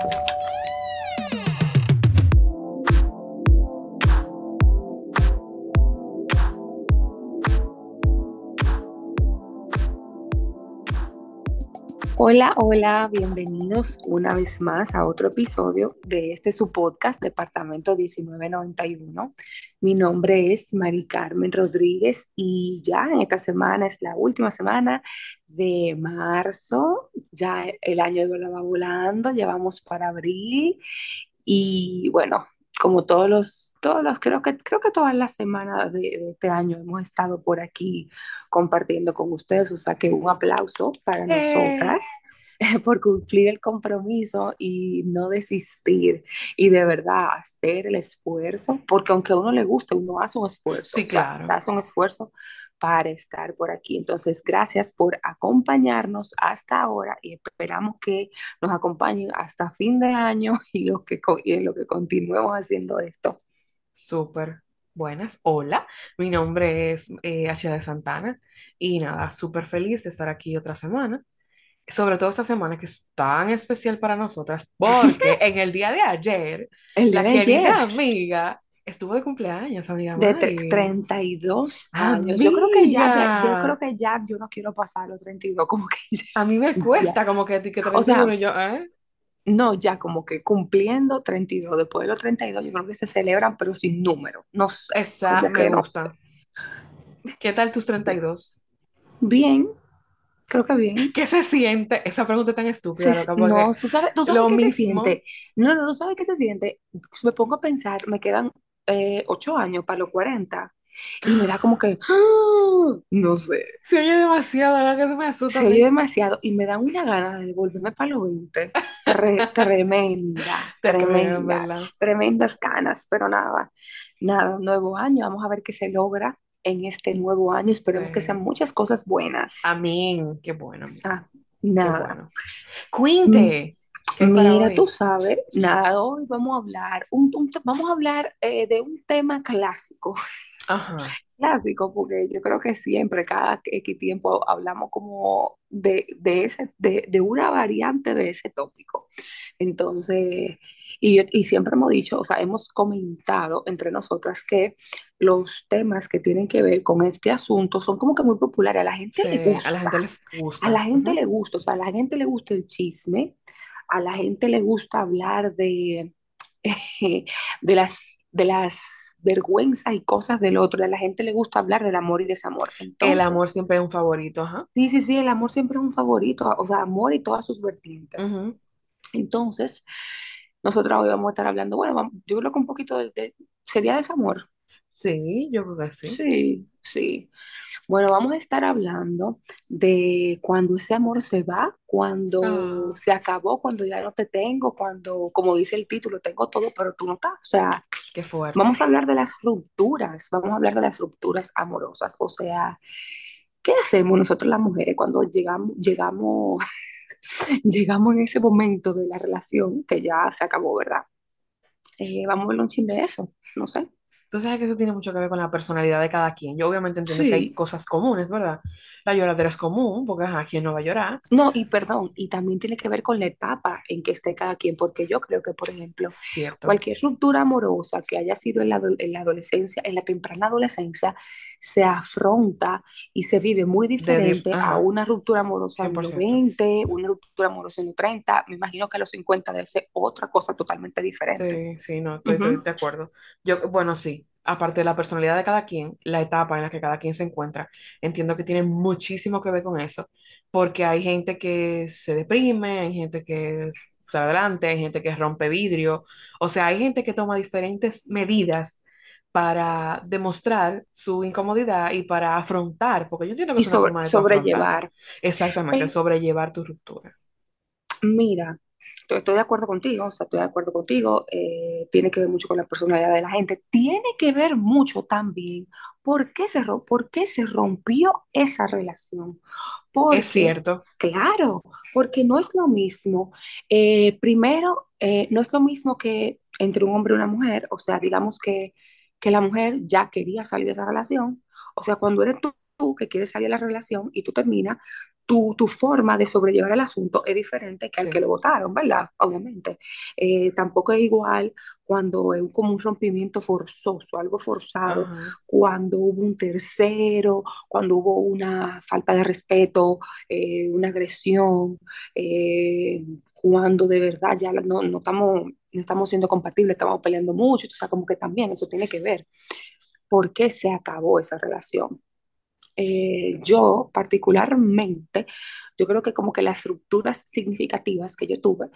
Thank you. Hola, hola, bienvenidos una vez más a otro episodio de este su podcast, Departamento 1991. Mi nombre es Mari Carmen Rodríguez y ya en esta semana es la última semana de marzo, ya el año de verdad va volando, llevamos para abril y bueno, como todos los, todos los, creo que, creo que todas las semanas de, de, este año hemos estado por aquí compartiendo con ustedes, o sea que un aplauso para eh. nosotras por cumplir el compromiso y no desistir y de verdad hacer el esfuerzo, porque aunque a uno le guste, uno hace un esfuerzo, sí, claro. o sea, hace un esfuerzo para estar por aquí. Entonces, gracias por acompañarnos hasta ahora y esperamos que nos acompañen hasta fin de año y lo que, y en lo que continuemos haciendo esto. Súper. Buenas, hola, mi nombre es eh, de Santana y nada, súper feliz de estar aquí otra semana, sobre todo esta semana que es tan especial para nosotras, porque en el día de ayer, el día la de querida ayer. amiga estuvo de cumpleaños, amiga. De Mari. tre- 32 años. Yo creo que ya, yo creo que ya yo no quiero pasar los 32, como que ya. A mí me cuesta como que, que 31 O sea, y yo, ¿eh? No, ya como que cumpliendo 32, después de los 32, yo creo que se celebran, pero sin número. No sé. Esa como me no gusta. ¿Qué tal tus 32? Bien, creo que bien. ¿Qué se siente? Esa pregunta tan estúpida, Se- no, tú sabes, tú sabes lo qué se siente. No, no, no sabes qué se siente. Me pongo a pensar, me quedan eh, 8 años para los 40 y me da como que, ¡ah! no sé, se oye demasiado, la verdad que se me asusta. se a mí. oye demasiado y me da una gana de devolverme para los 20. Tre- tremenda, tremendas, tremendas ganas, pero nada, nada, nuevo año, vamos a ver qué se logra en este nuevo año, esperemos que sean muchas cosas buenas. Amén. Qué bueno. Ah, Qué nada. bueno. Cuente. ¿Qué para Mira, hoy? tú sabes, nada, hoy vamos a hablar, un, vamos a hablar eh, de un tema clásico, Ajá. clásico, porque yo creo que siempre, cada X tiempo, hablamos como de, de, ese, de, de una variante de ese tópico. Entonces, y, y siempre hemos dicho, o sea, hemos comentado entre nosotras que los temas que tienen que ver con este asunto son como que muy populares, a la gente le Sí, a la gente gusta. les gusta. A la gente le gusta, o sea, a la gente le gusta el chisme, a la gente le gusta hablar de, de las, de las vergüenzas y cosas del otro, a la gente le gusta hablar del amor y desamor. El amor siempre es un favorito, ajá. sí, sí, sí, el amor siempre es un favorito, o sea, amor y todas sus vertientes. Entonces, nosotros hoy vamos a estar hablando, bueno, yo creo que un poquito de, de- sería desamor. Sí, yo creo que sí. Sí, sí. Bueno, vamos a estar hablando de cuando ese amor se va, cuando Ah. se acabó, cuando ya no te tengo, cuando, como dice el título, tengo todo, pero tú no estás. O sea, Qué fuerte. vamos a hablar de las rupturas, vamos a hablar de las rupturas amorosas. O sea, ¿qué hacemos nosotros las mujeres cuando llegamos, llegamos, llegamos en ese momento de la relación que ya se acabó, ¿verdad? Eh, vamos a ver un chin de eso, no sé. Tú sabes que eso tiene mucho que ver con la personalidad de cada quien. Yo obviamente entiendo que hay cosas comunes, ¿verdad? La lloradera es común, porque ajá, ¿quién no va a llorar? No, y perdón, y también tiene que ver con la etapa en que esté cada quien, porque yo creo que, por ejemplo, Cierto. cualquier ruptura amorosa que haya sido en la, en la adolescencia, en la temprana adolescencia, se afronta y se vive muy De di- diferente a ajá, una ruptura amorosa en los 100%. 20, una ruptura amorosa en los 30. Me imagino que a los 50 debe ser otra cosa totalmente diferente. Sí, sí, no, estoy, estoy Ujú. de acuerdo. Yo, bueno, sí, aparte de la personalidad de cada quien, la etapa en la que cada quien se encuentra, entiendo que tiene muchísimo que ver con eso, porque hay gente que se deprime, hay gente que sale adelante, hay gente que rompe vidrio, o sea, hay gente que toma diferentes medidas para demostrar su incomodidad y para afrontar, porque yo entiendo que es una sobre, forma de tú afrontar. sobrellevar. Exactamente, sobrellevar tu ruptura. Mira, estoy, de acuerdo contigo, o sea, estoy de acuerdo contigo, eh, tiene que ver mucho con la personalidad de la gente, tiene que ver mucho también por qué se, por qué se rompió esa relación. Es cierto, claro, porque no es lo mismo, eh, primero, eh, no es lo mismo que entre un hombre y una mujer, o sea, digamos que, que la mujer ya quería salir de esa relación, o sea, cuando eres tú tú que quieres salir de la relación y tú terminas, tu, tu, forma de sobrellevar el asunto es diferente que al que lo votaron, ¿verdad? Obviamente. Eh, tampoco es igual cuando es como un rompimiento forzoso, algo forzado, Ajá. cuando hubo un tercero, cuando hubo una falta de respeto, eh, una agresión, eh, cuando de verdad ya no, no estamos, no estamos siendo compatibles, estamos peleando mucho, o sea, como que también eso tiene que ver. Por qué se acabó esa relación eh, yo particularmente, yo creo que como que las rupturas significativas que yo tuve,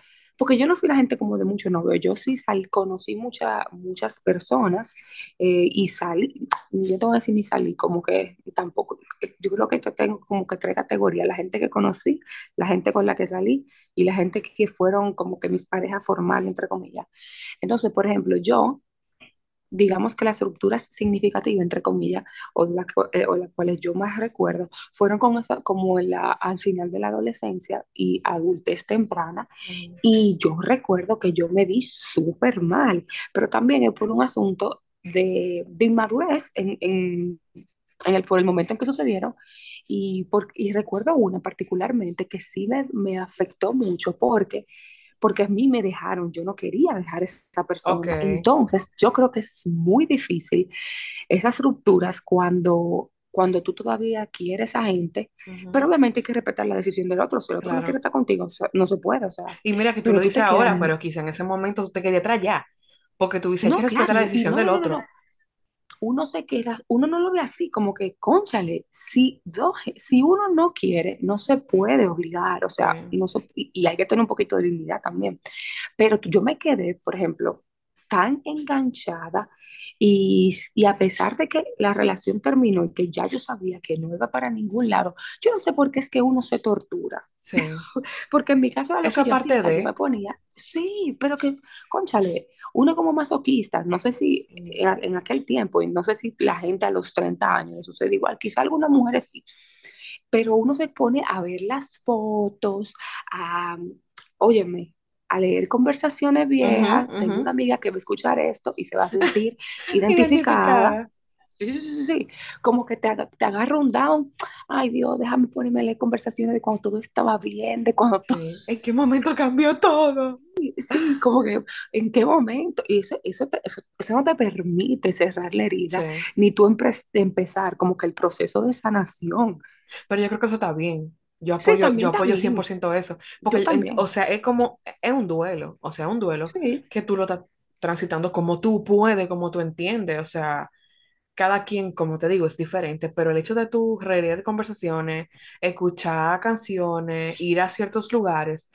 porque yo no fui la gente como de mucho novio, yo sí salí, conocí mucha, muchas personas eh, y salí, yo te voy a decir ni salí, como que tampoco, yo creo que esto tengo como que tres categorías, la gente que conocí, la gente con la que salí y la gente que fueron como que mis parejas formales, entre comillas. Entonces, por ejemplo, yo digamos que las rupturas significativas, entre comillas, o, de la, eh, o las cuales yo más recuerdo, fueron con esa, como la, al final de la adolescencia y adultez temprana. Ujú. Y yo recuerdo que yo me vi súper mal, pero también es por un asunto de, de inmadurez en, en, en el, por el momento en que sucedieron. Y, por, y recuerdo una particularmente que sí me, me afectó mucho porque porque a mí me dejaron, yo no quería dejar a esa persona. Entonces, yo creo que es muy difícil esas rupturas cuando, cuando tú todavía quieres a gente, Ujú. pero obviamente hay que respetar la decisión del otro. Si el otro no quiere Claro. estar contigo, o sea, no se puede, o sea, Y mira que tú lo dices ahora, en... pero quizá en ese momento tú te querías atrás ya, porque tú dices, hay que No, respetar claro, la decisión no, del no, no, no, otro. No. Uno se queda, uno no lo ve así, como que, cónchale, si, dos, si uno no quiere, no se puede obligar, o sea, Sí. no se, y hay que tener un poquito de dignidad también. Pero yo me quedé, por ejemplo, tan enganchada y, y a pesar de que la relación terminó y que ya yo sabía que no iba para ningún lado, yo no sé por qué es que uno se tortura. Sí. Porque en mi caso era lo Eso que yo sea, yo me ponía, sí, pero que, cónchale, uno como masoquista, no sé si en, en aquel tiempo, y no sé si la gente a los 30 años le sucede igual, quizá algunas mujeres sí, pero uno se pone a ver las fotos, a, óyeme, a leer conversaciones viejas. ujú. Tengo una amiga que va a escuchar esto y se va a sentir identificada. Sí, sí, sí. Como que te, te agarra un down. Ay, Dios, déjame ponerme a leer conversaciones de cuando todo estaba bien, de cuando todo... ¿En qué momento cambió todo? Sí, como que en qué momento. Y eso, eso, eso, eso no te permite cerrar la herida, ni tú empe- empezar como que el proceso de sanación. Pero yo creo que eso está bien. Yo Sí, apoyo, yo también está apoyo cien por bien. ciento eso. Yo Porque, en- o sea, es como, es un duelo. O sea, un duelo Sí. que tú lo estás transitando como tú puedes, como tú entiendes. O sea, cada quien, como te digo, es diferente. Pero el hecho de tú releer conversaciones, escuchar canciones, ir a ciertos lugares,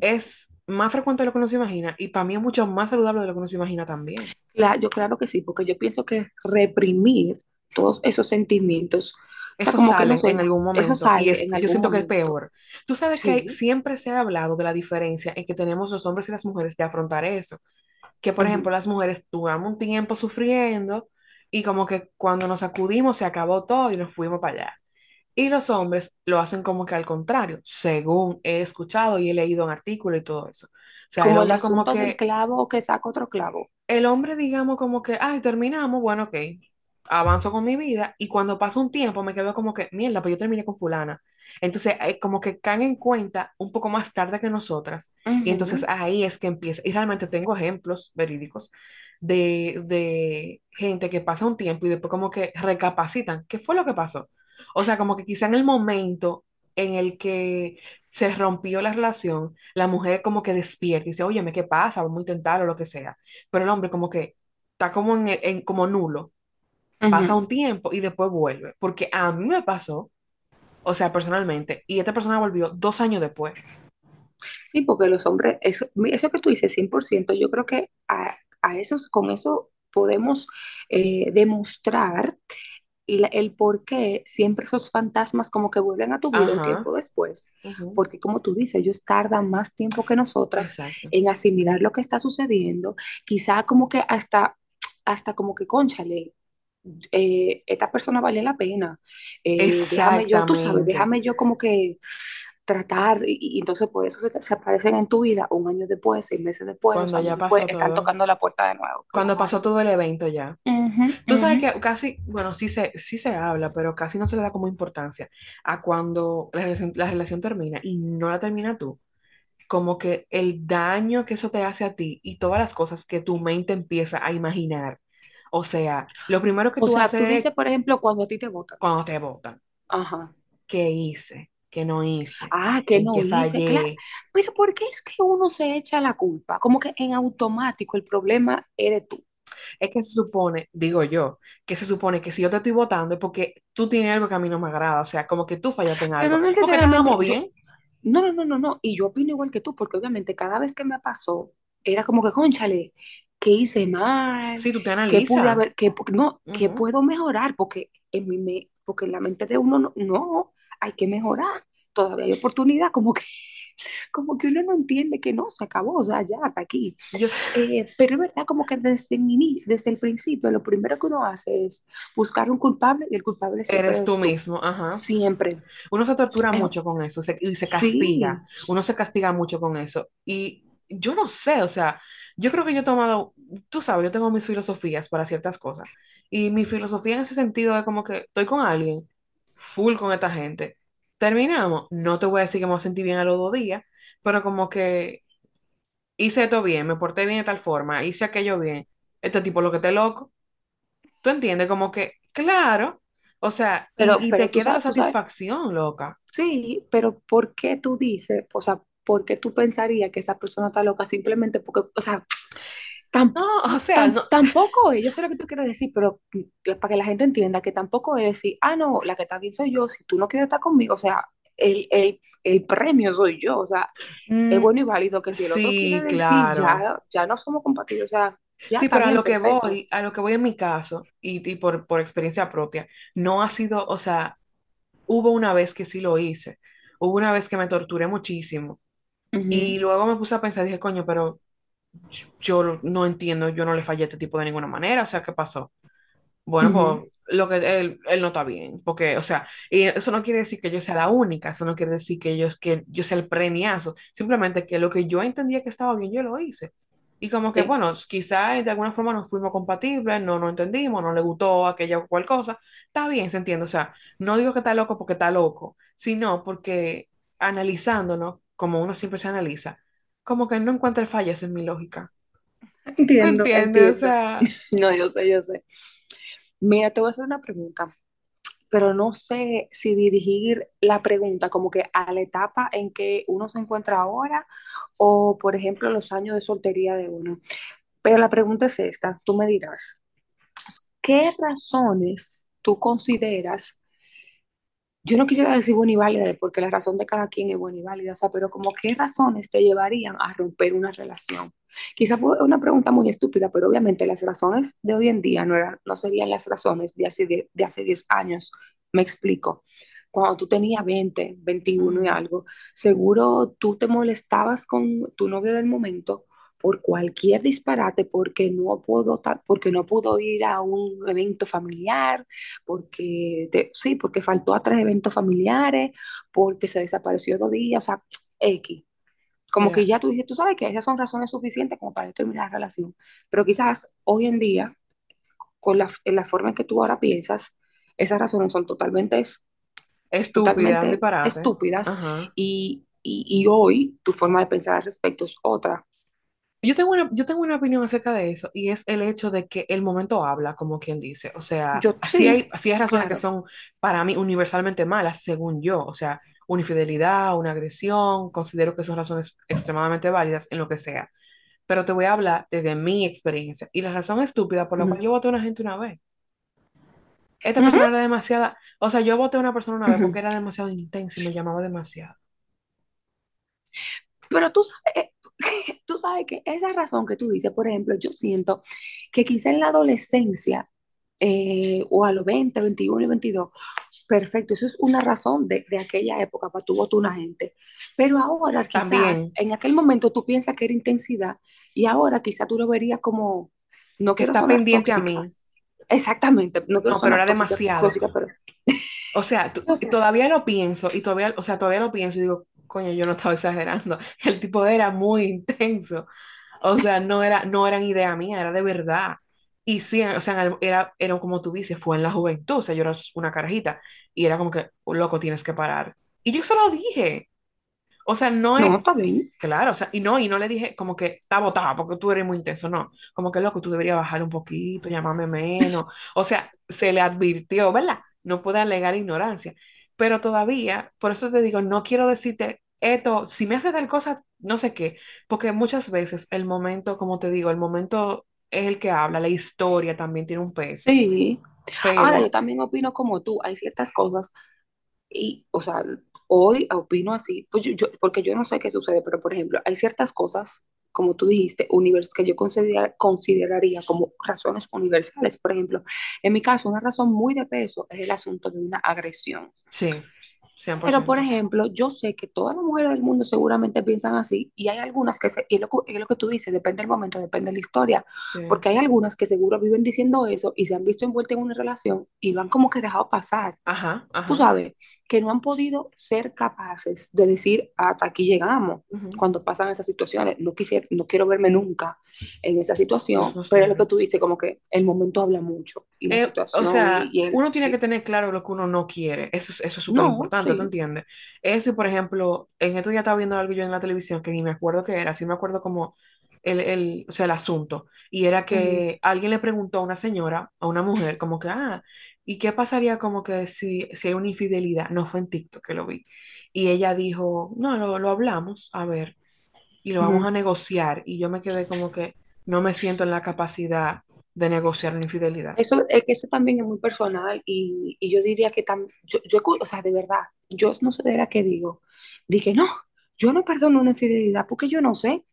es más frecuente de lo que uno se imagina. Y para mí es mucho más saludable de lo que uno se imagina también. Claro, yo claro que sí, porque yo pienso que reprimir todos esos sentimientos, o sea, Eso como que no sale en algún eso momento y sale es, en yo siento que es momento. peor. Tú sabes que Sí. siempre se ha hablado de la diferencia en que tenemos los hombres y las mujeres de afrontar eso. Que, por ejemplo, Ujú. las mujeres duramos un tiempo sufriendo y como que cuando nos acudimos se acabó todo y nos fuimos para allá. Y los hombres lo hacen como que al contrario, según he escuchado y he leído en artículos y todo eso. O sea, el Como el hombre como asunto del que clavo que saca otro clavo. el hombre, digamos, como que, ay, terminamos, bueno, ok, avanzo con mi vida y cuando pasa un tiempo me quedo como que, mierda, pues yo terminé con fulana. Entonces, eh, como que caen en cuenta un poco más tarde que nosotras y entonces ahí es que empieza. Y realmente tengo ejemplos verídicos de, de gente que pasa un tiempo y después como que recapacitan, ¿qué fue lo que pasó? O sea, como que quizá en el momento en el que se rompió la relación, la mujer como que despierta y dice, oye, ¿qué pasa? Vamos a intentar o lo que sea pero el hombre como que está como en, en- como nulo, pasa un tiempo y después vuelve, porque a mí me pasó, o sea, personalmente, y esta persona volvió dos años después. Sí, porque los hombres, eso, eso que tú dices, 100%, yo creo que a, a esos, con eso podemos eh, demostrar la- el por qué siempre esos fantasmas como que vuelven a tu vida un tiempo después. Porque como tú dices, ellos tardan más tiempo que nosotras exacto, en asimilar lo que está sucediendo. Quizá como que hasta, hasta como que, cónchale, eh, esta persona vale la pena. Eh, déjame yo, tú sabes, déjame yo como que tratar, y, y entonces por eso se, se aparecen en tu vida un año después, seis meses después, Cuando ya después, pasó están tocando la puerta de nuevo. Cuando pasó todo el evento ya. Ujú, Tú sabes ujú. que casi, bueno, sí se, sí se habla, pero casi no se le da como importancia a cuando la relación, la relación termina y no la termina tú. Como que el daño que eso te hace a ti y todas las cosas que tu mente empieza a imaginar. O sea, lo primero que O tú sea, tú haces dices, por ejemplo, cuando a ti te votan. cuando te votan. Ajá. ¿Qué hice? ¿Qué no hice? Ah, que ¿En no hice, claro. fallé? Pero ¿por qué es que uno se echa la culpa? Como que en automático el problema eres tú. Es que se supone, digo yo, que se supone que si yo te estoy votando es porque tú tienes algo que a mí no me agrada. O sea, como que tú fallaste en Pero algo. no Porque estábamos yo, bien. no, no, no, no, no. Y yo opino igual que tú, porque obviamente cada vez que me pasó, era como que, cónchale, que hice mal, Sí, tú te que pude analizas. haber, que, no, que Ujú. puedo mejorar, porque en mi, me- porque en la mente de uno no, no, hay que mejorar. Todavía hay oportunidad, como que, como que uno no entiende que no, se acabó, o sea, ya, hasta aquí. Yo, Eh, pero es verdad como que desde desde el principio lo primero que uno hace es buscar un culpable y el culpable siempre eres tú tú. mismo, ajá. Siempre. Uno se tortura Eh, mucho con eso se- y se sí. castiga. Uno se castiga mucho con eso. Y yo no sé, o sea, yo creo que yo he tomado, tú sabes, yo tengo mis filosofías para ciertas cosas. Y mi filosofía en ese sentido es como que estoy con alguien, full con esta gente. Terminamos, no te voy a decir que me voy a sentir bien a los dos días, pero como que hice esto bien, me porté bien de tal forma, hice aquello bien. Este tipo lo que te loco. ¿Tú entiendes? Como que, claro, o sea, Pero, y, y pero te queda la sabes, satisfacción, loca. sí, pero ¿por qué tú dices, o sea, por qué tú pensarías que esa persona está loca simplemente porque, o sea, tam- No, o sea, tam- no, tampoco es, yo sé lo que tú quieres decir, pero para que la gente entienda que tampoco es decir, ah, no, la que está bien soy yo, si tú no quieres estar conmigo, o sea, el, el, el premio soy yo, o sea, es mm, bueno y válido que si el otro quiere sí, decir, claro. ya, ya no somos compatibles, o sea, ya Sí, pero a lo que perfecto. voy, a lo que voy en mi caso, y, y por, por experiencia propia, no ha sido, o sea, hubo una vez que sí lo hice, hubo una vez que me torturé muchísimo, y luego me puse a pensar, dije, coño, pero yo no entiendo, yo no le fallé a este tipo de ninguna manera, o sea, ¿qué pasó? Bueno, pues lo que él, él no está bien, porque, o sea, y eso no quiere decir que yo sea la única, eso no quiere decir que yo, que yo sea el premiazo, simplemente que lo que yo entendía que estaba bien, yo lo hice. Y como que, sí, bueno, quizá de alguna forma no fuimos compatibles, no nos entendimos, no le gustó aquella o cual cosa, está bien, se entiende, o sea, no digo que está loco porque está loco, sino porque analizándonos, como uno siempre se analiza, como que no encuentre fallas en mi lógica. ¿Me entiendo, entiendes? O entiendo. sea, No, yo sé, yo sé. Mira, te voy a hacer una pregunta, pero no sé si dirigir la pregunta como que a la etapa en que uno se encuentra ahora o, por ejemplo, los años de soltería de uno. Pero la pregunta es esta, tú me dirás, ¿qué razones tú consideras yo no quisiera decir buena y válida, porque la razón de cada quien es buena y válida, o sea, pero como qué razones te llevarían a romper una relación. Quizá fue una pregunta muy estúpida, pero obviamente las razones de hoy en día no, eran, no serían las razones de hace, de, de hace 10 años. Me explico. Cuando tú tenías 20, 21 y algo, seguro tú te molestabas con tu novio del momento por cualquier disparate, porque no puedo, porque no pudo ir a un evento familiar, porque te- sí, porque faltó a tres eventos familiares, porque se desapareció dos días, o sea, X. Como que mira. ya tú dices, tú sabes que esas son razones suficientes como para terminar la relación. Pero quizás hoy en día, con la, en la forma en que tú ahora piensas, esas razones son totalmente, Estúpida, totalmente estúpidas Ajá. y, y, y hoy tu forma de pensar al respecto es otra. Yo tengo una, yo tengo una opinión acerca de eso y es el hecho de que el momento habla, como quien dice. O sea, Yo así sí, hay, así hay razones que son para mí universalmente malas, según yo. O sea, una infidelidad, una agresión, considero que son razones extremadamente válidas en lo que sea. Pero te voy a hablar desde mi experiencia. Y la razón estúpida por la cual yo voté a una gente una vez. Esta persona era demasiada, o sea, yo voté a una persona una vez porque era demasiado intensa y me llamaba demasiado. Pero tú sabes, tú sabes que esa razón que tú dices, por ejemplo, yo siento que quizá en la adolescencia eh, o a los 20, 21 y 22, perfecto, eso es una razón de, de aquella época para tu votar una gente. Pero ahora quizás, También, en aquel momento tú piensas que era intensidad y ahora quizá tú lo verías como, no que está pendiente a mí. exactamente, no No, pero era demasiado. tóxica pero O sea, todavía lo pienso, y todavía, o sea, todavía lo pienso y digo, coño, yo no estaba exagerando. El tipo era muy intenso. O sea, no era, no eran idea mía, era de verdad. Y sí, o sea, era, era como tú dices, fue en la juventud, o sea, yo era una carajita y era como que, loco, tienes que parar. Y yo se lo dije. O sea, no es, No, está bien. claro, o sea, y no, y no le dije como que está botada porque tú eres muy intenso, no, como que loco, tú deberías bajar un poquito, llamarme menos. O sea, se le advirtió, ¿verdad? No puede alegar ignorancia. Pero todavía, por eso te digo, no quiero decirte esto, si me hace tal cosa, no sé qué, porque muchas veces el momento, como te digo, el momento es el que habla, la historia también tiene un peso, Sí. Ahora, yo pero también opino como tú. Hay ciertas cosas y, o sea, hoy opino así, pues yo, yo- porque yo no sé qué sucede, pero por ejemplo, hay ciertas cosas, como tú dijiste, univers que yo considera- consideraría como razones universales. Por ejemplo, en mi caso, una razón muy de peso es el asunto de una agresión. sí, Pero, por ejemplo, yo sé que todas las mujeres del mundo seguramente piensan así y hay algunas que, se, y es lo, que es lo que tú dices, depende del momento, depende de la historia, Sí. porque hay algunas que seguro viven diciendo eso y se han visto envueltas en una relación y lo han como que dejado pasar. Ajá, Tú ajá. sabes, que no han podido ser capaces de decir hasta aquí llegamos cuando pasan esas situaciones. No quisiera, no quiero verme nunca en esa situación, nos pero es lo que tú dices, como que el momento habla mucho y la Eh, o situación y, sea, y el, uno tiene que tener claro lo que uno no quiere. Eso es, eso es súper No, importante, ¿tú sí. entiendes? Ese, por ejemplo, en esto ya estaba viendo algo yo en la televisión que ni me acuerdo qué era, sí me acuerdo como el, el, o sea, el asunto. Y era que alguien le preguntó a una señora, a una mujer, como que, ah, ¿y qué pasaría como que si, si hay una infidelidad? No fue en TikTok que lo vi. Y ella dijo, no, lo, lo hablamos, a ver, y lo vamos a ujú. negociar. Y yo me quedé como que no me siento en la capacidad de negociar una infidelidad. Eso, es que eso también es muy personal y, y yo diría que tam, yo, yo, o sea, de verdad, yo no sé de la que digo, dije, no, yo no perdono una infidelidad porque yo no sé,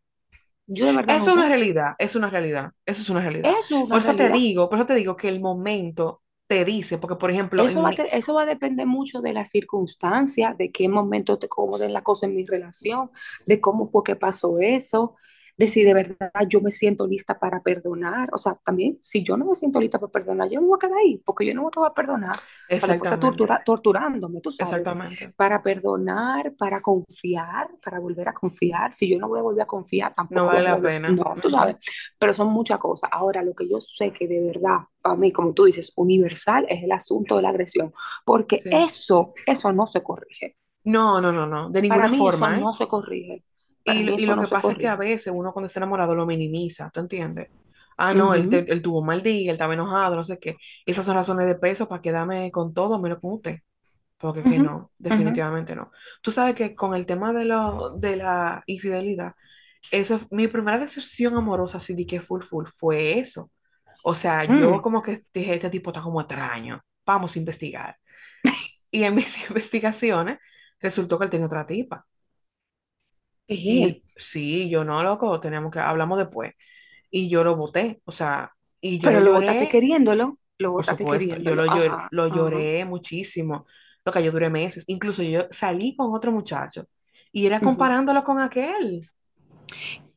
yo de verdad Es no una sé. realidad, es una realidad, eso es una realidad. Es Por una eso te digo, por eso te digo que el momento te dice, porque por ejemplo, Eso va a, mi, te- eso va a depender mucho de las circunstancias, de qué momento te acomoden la cosa en mi relación, de cómo fue que pasó eso, de si de verdad yo me siento lista para perdonar. O sea, también, si yo no me siento lista para perdonar, yo no voy a quedar ahí, porque yo no voy a perdonar para exactamente, tortura- torturándome, tú sabes. exactamente, Para perdonar, para confiar, para volver a confiar. Si yo no voy a volver a confiar, no tampoco vale vamos a la volver. pena. No, tú sabes. Pero son muchas cosas. Ahora, lo que yo sé que de verdad, para mí, como tú dices, universal es el asunto de la agresión, porque Sí. eso, eso no se corrige. No, no, no, no, de Para ninguna mí eso forma, ¿eh? no se corrige. Y, lo no que pasa es que a veces uno cuando está enamorado lo minimiza, ¿tú entiendes? Ah, no, él, Ujú, te- él tuvo un mal día, él estaba enojado, no sé qué. Esas son razones de peso para quedarme con todo menos con usted. Porque que no, definitivamente no. Tú sabes que con el tema de, lo, de la infidelidad, eso, mi primera decepción amorosa, así de que full full, fue eso. O sea, yo mm. como que dije, este tipo está como extraño, vamos a investigar. Y en mis investigaciones resultó que él tenía otra tipa. Y sí, yo no, loco, tenemos que, hablamos después. Y yo lo boté, o sea, y yo Pero lo lloré, queriéndolo, lo por botaste supuesto, yo queriéndolo. lo, llor- Ajá, lo ajá. lloré muchísimo. Lo que yo duré meses. Incluso yo salí con otro muchacho y era ujú. comparándolo con aquel.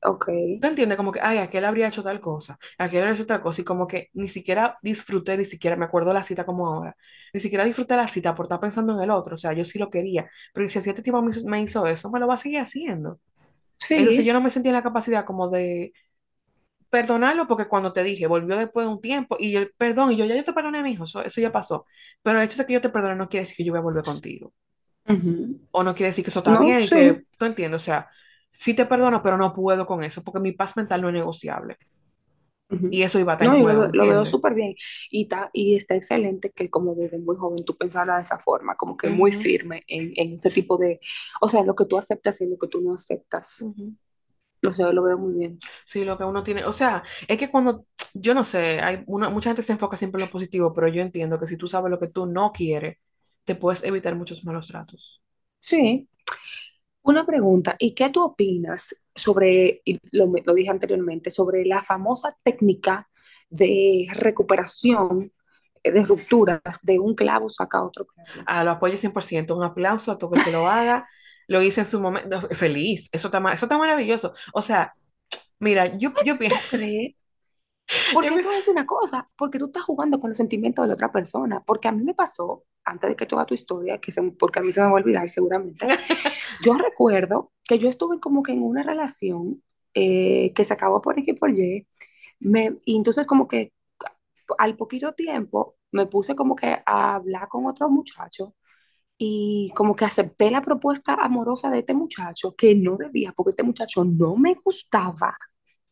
Ok. ¿Tú entiendes? Como que, ay, aquel habría hecho tal cosa, aquel habría hecho tal cosa, y como que ni siquiera disfruté, ni siquiera me acuerdo la cita como ahora, ni siquiera disfruté la cita por estar pensando en el otro, o sea, yo sí lo quería, pero si este tipo me hizo, me hizo eso, me lo va a seguir haciendo. Entonces yo Sí. no me sentía en la capacidad como de perdonarlo, porque cuando te dije, volvió después de un tiempo, y yo, perdón, y yo ya yo te perdoné, mijo, eso, eso ya pasó, pero el hecho de que yo te perdone no quiere decir que yo voy a volver contigo, Ujú. o no quiere decir que eso está No, bien sí. que, tú entiendes, o sea, sí te perdono, pero no puedo con eso, porque mi paz mental no es negociable. Y eso iba a en No, lo, juego, veo- lo veo súper bien. Y, está y está excelente que como desde muy joven tú pensabas de esa forma, como que muy firme en, en ese tipo de, o sea, lo que tú aceptas y lo que tú no aceptas. Lo sé, lo veo muy bien. Sí, lo que uno tiene, o sea, es que cuando, yo no sé, hay una, mucha gente se enfoca siempre en lo positivo, pero yo entiendo que si tú sabes lo que tú no quieres, te puedes evitar muchos malos tratos. Sí. Una pregunta, ¿y qué tú opinas sobre, y lo, lo dije anteriormente, sobre la famosa técnica de recuperación eh, de rupturas de un clavo saca otro clavo? Ah, lo apoyo 100%, un aplauso a todo el que lo haga, lo hice en su momento, feliz, eso está, eso está maravilloso. O sea, mira, yo, yo pienso, Porque tú pienso- es una cosa, porque tú estás jugando con los sentimientos de la otra persona, porque a mí me pasó, antes de que tú hagas tu historia, que se- porque a mí se me va a olvidar seguramente, yo recuerdo que yo estuve como que en una relación eh, que se acabó por X y por Y, me, y entonces como que al poquito tiempo me puse como que a hablar con otro muchacho y como que acepté la propuesta amorosa de este muchacho que no debía porque este muchacho no me gustaba.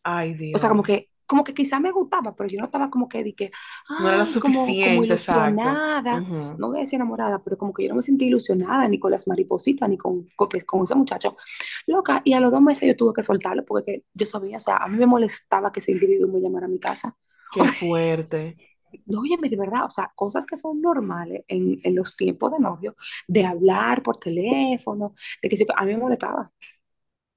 Ay, O sea, como Dios. que, como que quizá me gustaba, pero yo no estaba como que, di que, No era lo ay, como, como suficiente, ilusionada. Ujú. No voy a decir enamorada, pero como que yo no me sentí ilusionada ni con las maripositas, ni con, con, con ese muchacho. Loca, y a los dos meses yo tuve que soltarlo porque que yo sabía, o sea, a mí me molestaba que ese individuo me llamara a mi casa. Qué fuerte. No, óyeme, de verdad, o sea, cosas que son normales en, en los tiempos de novio, de hablar por teléfono, de que a mí me molestaba,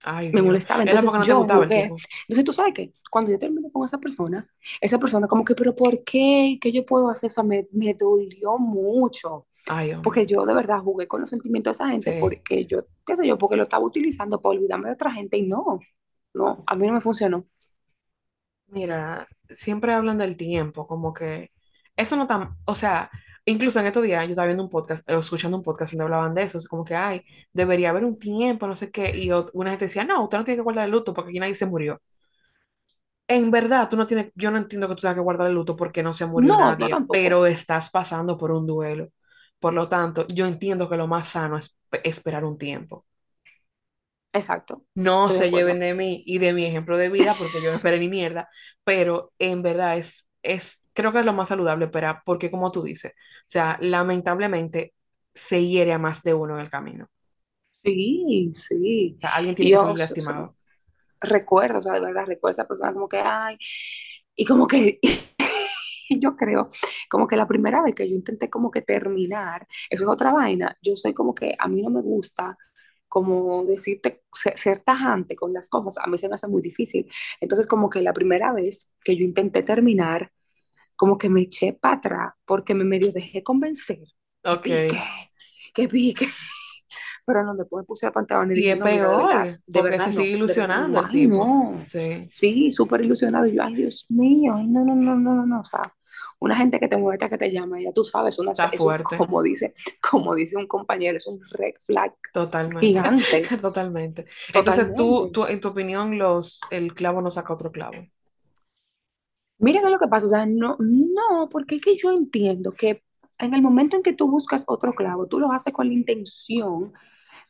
Ay, me molestaba. Entonces yo gustaba jugué. tipo. Entonces tú sabes que cuando yo terminé con esa persona, esa persona como que, pero ¿por qué? ¿Qué yo puedo hacer? Eso me, me dolió mucho, Ay, porque yo de verdad jugué con los sentimientos de esa gente, Sí. porque yo, qué sé yo, porque lo estaba utilizando para olvidarme de otra gente y no, no, a mí no me funcionó. Mira, siempre hablan del tiempo, como que eso no tan, o sea, incluso en estos días yo estaba viendo un podcast, o escuchando un podcast donde hablaban de eso, es como que, ay, debería haber un tiempo, no sé qué, y una gente decía, no, usted no tiene que guardar el luto porque aquí nadie se murió. En verdad, tú no tienes, yo no entiendo que tú tengas que guardar el luto porque no se murió No, nadie, pero estás pasando por un duelo. Por lo tanto, yo entiendo que lo más sano es pe- esperar un tiempo. Exacto, No estoy de se lleven acuerdo. de mí y de mi ejemplo de vida porque yo no esperé ni mierda, pero en verdad es, es, creo que es lo más saludable esperar porque como tú dices, o sea, lamentablemente se hiere a más de uno en el camino. O Sí, sí. sea, alguien tiene Y que yo salir so- so- lastimado. recuerdo, o sea, de verdad, recuerdo a esa persona como que, ay, y como que yo creo, como que la primera vez que yo intenté como que terminar, eso es otra vaina, yo soy como que a mí no me gusta como decirte, ser, ser tajante con las cosas, a mí se me hace muy difícil. Entonces, como que la primera vez que yo intenté terminar, como que me eché para atrás porque me medio dejé convencer, que Ok. pique, que pique. Pero no, después me puse a pantalón y dije, es no, mira, de verdad, peor de porque verdad se sigue no, verdad ilusionando el ay tipo. no, Sí, sí, súper ilusionado, y yo, ay Dios mío, ay no, no, no, no, no, no, o sea, una gente que te muestra que te llama, ya tú sabes, una, está eso, fuerte. como dice, como dice un compañero, es un red flag Totalmente. gigante, Totalmente. Entonces, tú, tú, en tu opinión, los, el clavo no saca otro clavo. Mira qué es lo que pasa, o sea, no, no, porque es que yo entiendo que en el momento en que tú buscas otro clavo, tú lo haces con la intención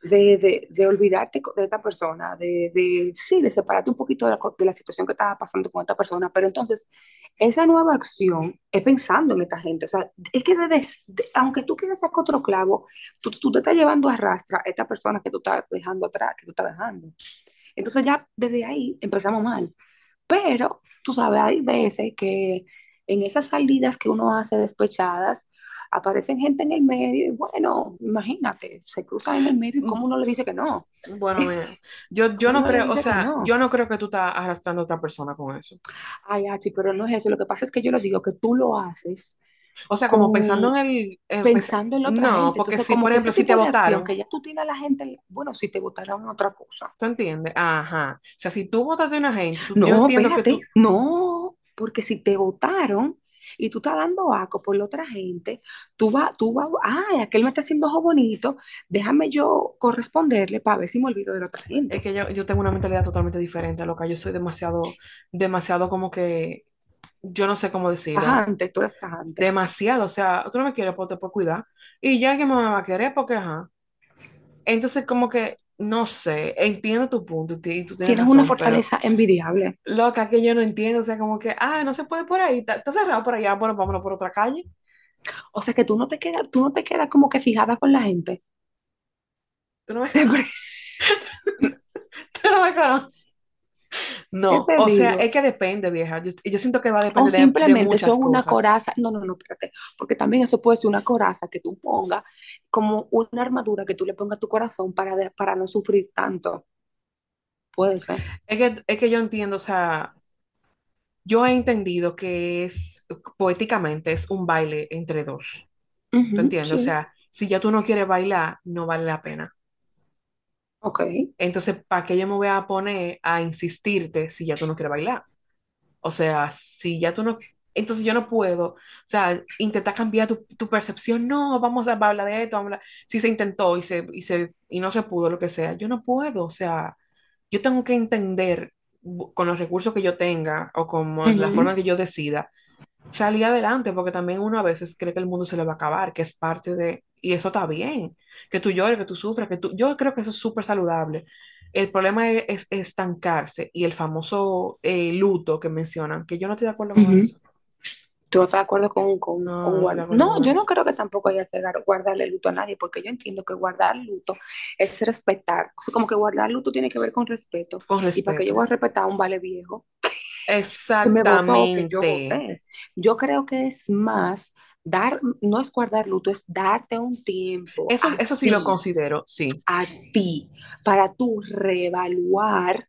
de, de, olvidarte de esta persona, de, de, sí, de separarte un poquito de la, de la situación que estaba pasando con esta persona, pero entonces esa nueva acción es pensando en esta gente, o sea, es que aunque tú quieras sacar otro clavo, tú, tú te estás llevando a rastra a esta persona que tú estás dejando atrás, que tú estás dejando. Entonces ya desde ahí empezamos mal. Pero, tú sabes, hay veces que en esas salidas que uno hace despechadas, aparecen gente en el medio y bueno, imagínate, se cruzan en el medio y cómo uno le dice que no. Bueno, mira, yo, yo ¿Cómo no creo, o sea, no? yo no creo que tú estás arrastrando a otra persona con eso. Ay, Achi, pero no es eso. Lo que pasa es que yo le digo que tú lo haces O sea, como pensando en el, eh, pens- pensando en la otra no, gente. porque Entonces, si, como por que ejemplo, si te votaron, que ya tú tienes a la gente, bueno, si te votaron otra cosa. ¿tú entiendes? Ajá. O sea, si tú votaste a una gente, tú- yo No, entiendo que espérate, tú, no, porque si te votaron y tú estás dando aco por la otra gente, tú vas, tú vas, ay, aquel me está haciendo ojo bonito, déjame yo corresponderle para ver si me olvido de la otra es gente. que yo, yo tengo una mentalidad totalmente diferente a lo que yo soy demasiado, demasiado como que, yo no sé cómo decirlo, Tajante, tú eres tajante. demasiado, o sea, tú no me quieres, pues te puedo cuidar, y ya alguien me va a querer porque, ajá. Entonces, como que, no sé, entiendo tu punto y, tú tienes Tienes una pero fortaleza envidiable. loca que yo no entiendo, o sea, como que, ah, no se puede por ahí, está, está cerrado por allá, bueno, vámonos por otra calle. O sea que tú no te quedas, tú no te quedas como que fijada con la gente. Tú no me, tú no me conoces. ¿Qué No, o sea, es que depende, vieja. Yo, yo siento que va a O depender de, de simplemente eso es muchas una cosas. coraza. No, no, no, espérate. Porque también eso puede ser una coraza que tú pongas como una armadura que tú le pongas a tu corazón para, de- para no sufrir tanto. Puede ser. Es que, es que yo entiendo, o sea, yo he entendido que es, poéticamente, es un baile entre dos. ¿Tú Ujú, entiendes? O sea, si ya tú no quieres bailar, no vale la pena. Ok. Entonces, ¿para qué yo me voy a poner a insistirte si ya tú no quieres bailar? O sea, si ya tú no... Entonces yo no puedo, o sea, intentar cambiar tu, tu percepción, no, vamos a hablar de esto, vamos a si se intentó y, se, y, se, y no se pudo, lo que sea, yo no puedo, o sea, yo tengo que entender con los recursos que yo tenga o con la Ujú, forma que yo decida, salir adelante, porque también uno a veces cree que el mundo se le va a acabar, que es parte de, y eso está bien, que tú llores, que tú sufras, que tú, yo creo que eso es súper saludable. El problema es, es estancarse y el famoso eh, luto que mencionan, que yo no estoy de acuerdo con ujú. eso. ¿Tú no estás de acuerdo con, con, No, con guardar? No, yo no creo que tampoco haya que dar- guardarle luto a nadie, porque yo entiendo que guardar luto es respetar. O sea, como que guardar luto tiene que ver con respeto. Con ¿Y para que yo respeto. voy a respetar a un vale viejo que me votó, que yo Exactamente. Yo creo que es más dar, no es guardar luto, es darte un tiempo Eso, eso sí lo considero, sí. a ti, para tú reevaluar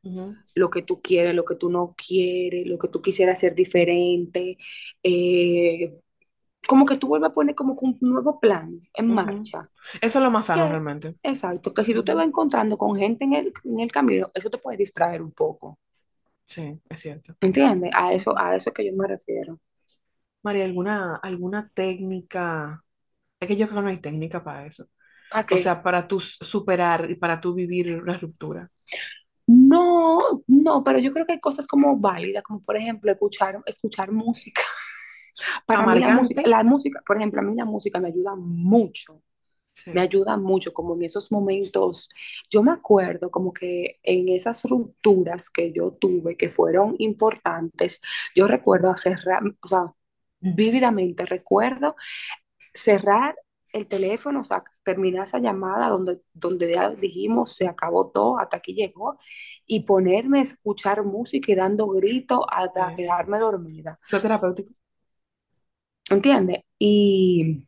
lo que tú quieres, lo que tú no quieres, lo que tú quisieras hacer diferente. eh, como que tú vuelves a poner como un nuevo plan en marcha. Eso es lo más sano Que, realmente. exacto, que si tú te vas encontrando con gente en el, en el camino, eso te puede distraer un poco. Sí, es cierto. ¿Entiendes? A eso, a eso es que yo me refiero. María, ¿alguna, alguna técnica? Es que yo creo que no hay técnica para eso. ¿Para O qué? sea, para tú superar y para tú vivir una ruptura. No, no, pero yo creo que hay cosas como válidas, como por ejemplo escuchar, escuchar música. Para mí la música, Amargante. la música, por ejemplo, a mí la música me ayuda mucho me ayuda mucho como en esos momentos. Yo me acuerdo como que en esas rupturas que yo tuve que fueron importantes, yo recuerdo cerrar, o sea, vívidamente recuerdo cerrar el teléfono, o sea, terminar esa llamada donde, donde ya dijimos se acabó todo, hasta aquí llegó, y ponerme a escuchar música y dando gritos hasta sí. quedarme dormida. Eso es terapéutico. ¿Entiendes? Y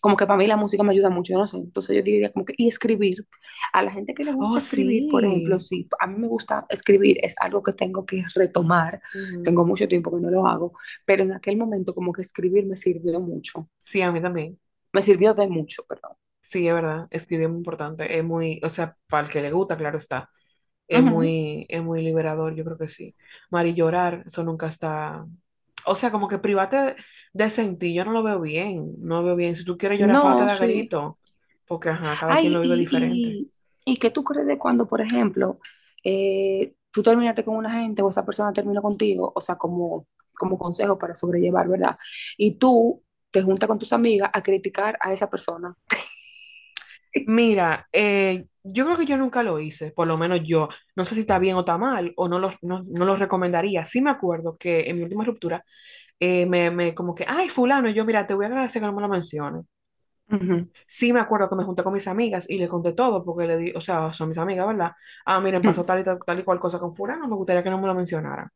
como que para mí la música me ayuda mucho, yo no sé. Entonces yo diría como que, y escribir. A la gente que le Oh, gusta escribir, por ejemplo, sí. sí, a mí me gusta escribir, es algo que tengo que retomar. Ujú. Tengo mucho tiempo que no lo hago, pero en aquel momento como que escribir me sirvió mucho. Sí, a mí también. Me sirvió de mucho, perdón. Sí, es verdad. Escribir es muy importante. Es muy, o sea, para el que le gusta, claro está. Es Ujú. muy, es muy liberador, yo creo que sí. Mari, llorar, eso nunca está. O sea, como que private de, sentir, yo no lo veo bien. No lo veo bien. Si tú quieres llorar, No, de sí. grito. Porque, ajá, cada quien lo vive diferente. y, y, y qué tú crees de cuando, por ejemplo, eh, tú terminaste con una gente o esa persona terminó contigo, o sea, como, como consejo para sobrellevar, ¿verdad? Y tú te juntas con tus amigas a criticar a esa persona. Mira, eh, yo creo que yo nunca lo hice, por lo menos yo. No sé si está bien o está mal, o no lo, no, no lo recomendaría. Sí me acuerdo que en mi última ruptura, eh, me, me como que, ay, fulano, y yo, mira, te voy a agradecer que no me lo menciones. Sí me acuerdo que me junté con mis amigas y le conté todo, porque le di, o sea, son mis amigas, ¿verdad? Ah, miren, ujú. pasó tal y tal, tal y cual cosa con fulano, me gustaría que no me lo mencionara.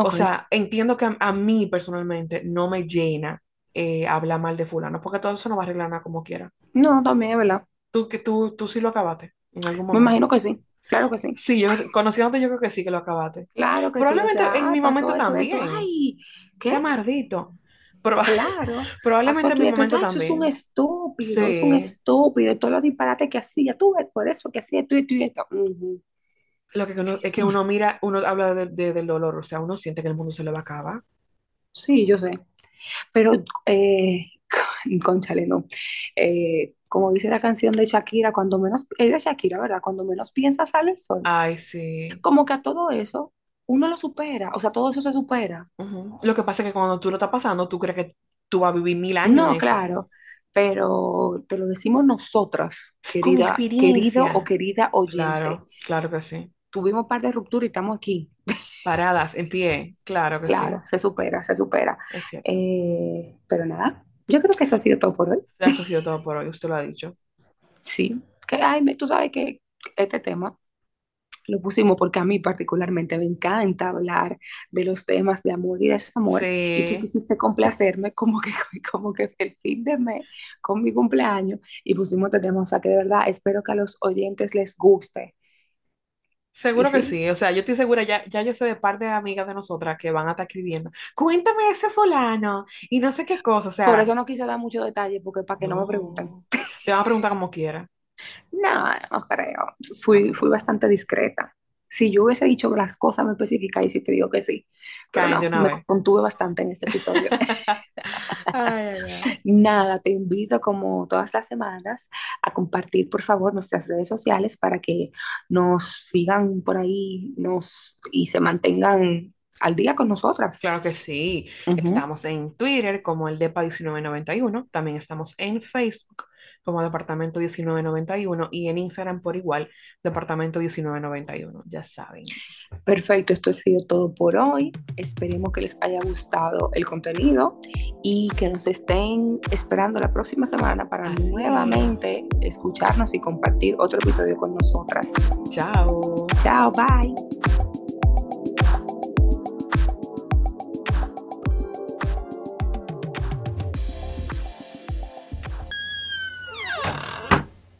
O Ok. sea, entiendo que a, a mí personalmente no me llena eh, hablar mal de fulano, porque todo eso no va a arreglar nada como quiera. No, también es verdad. Tú, que tú, tú sí lo acabaste en algún Me momento. imagino que sí. Claro que sí. Sí, yo conociéndote yo creo que sí que lo acabaste. Claro que sí. O Probablemente sea, en mi momento esto. también. Ay, Sea ¿qué? Proba- Claro. Probablemente en mi momento Ay, eso es un también. estúpido. Es un estúpido. Todo lo disparate que hacía. Tú ves por eso que hacía esto y esto y esto. Lo que uno, es que uno mira, uno habla de- de- del dolor, o sea, uno siente que el mundo se le va a acabar. Sí, yo sé. Pero, eh, cónchale, no. Eh, como dice la canción de Shakira, cuando menos, es de Shakira, ¿verdad? Cuando menos piensas sale el sol. Ay, sí. Como que a todo eso, uno lo supera. O sea, todo eso se supera. Ujú. Lo que pasa es que cuando tú lo estás pasando, tú crees que tú vas a vivir mil años en No, eso. claro. Pero te lo decimos nosotras, querida, querido o querida oyente. Claro, claro que sí. Tuvimos un par de rupturas y estamos aquí. Paradas, en pie. Claro que Claro, sí. se supera, se supera. Es cierto. Eh, pero nada, yo creo que eso ha sido todo por hoy. Eso ha sido todo por hoy, usted lo ha dicho. Sí, que ay, me- tú sabes que este tema lo pusimos porque a mí particularmente me encanta hablar de los temas de amor y desamor y tú Sí. quisiste complacerme como que, como que el fin de mes con mi cumpleaños y pusimos este tema, o sea que de verdad espero que a los oyentes les guste. Seguro que sí, sí, o sea, yo estoy segura, ya, ya yo sé de parte de amigas de nosotras que van a estar escribiendo, cuéntame ese fulano y no sé qué cosa, o por sea, eso no quise dar mucho detalle porque para que no me pregunten. no, te van a preguntar como quiera. No, no creo. Fui, fui bastante discreta. Si yo hubiese dicho las cosas, me específicas y si te digo que sí. Pero no, me contuve bastante en este episodio. Nada, te invito como todas las semanas a compartir, por favor, nuestras redes sociales para que nos sigan por ahí nos, y se mantengan al día con nosotras. Claro que sí. Estamos en Twitter como el DEPA1991. También estamos en Facebook como Departamento 1991 y en Instagram por igual, Departamento 1991, ya saben. Perfecto, esto ha sido todo por hoy. Esperemos que les haya gustado el contenido y que nos estén esperando la próxima semana para nuevamente escucharnos y compartir otro episodio con nosotras. Chao. Chao, bye.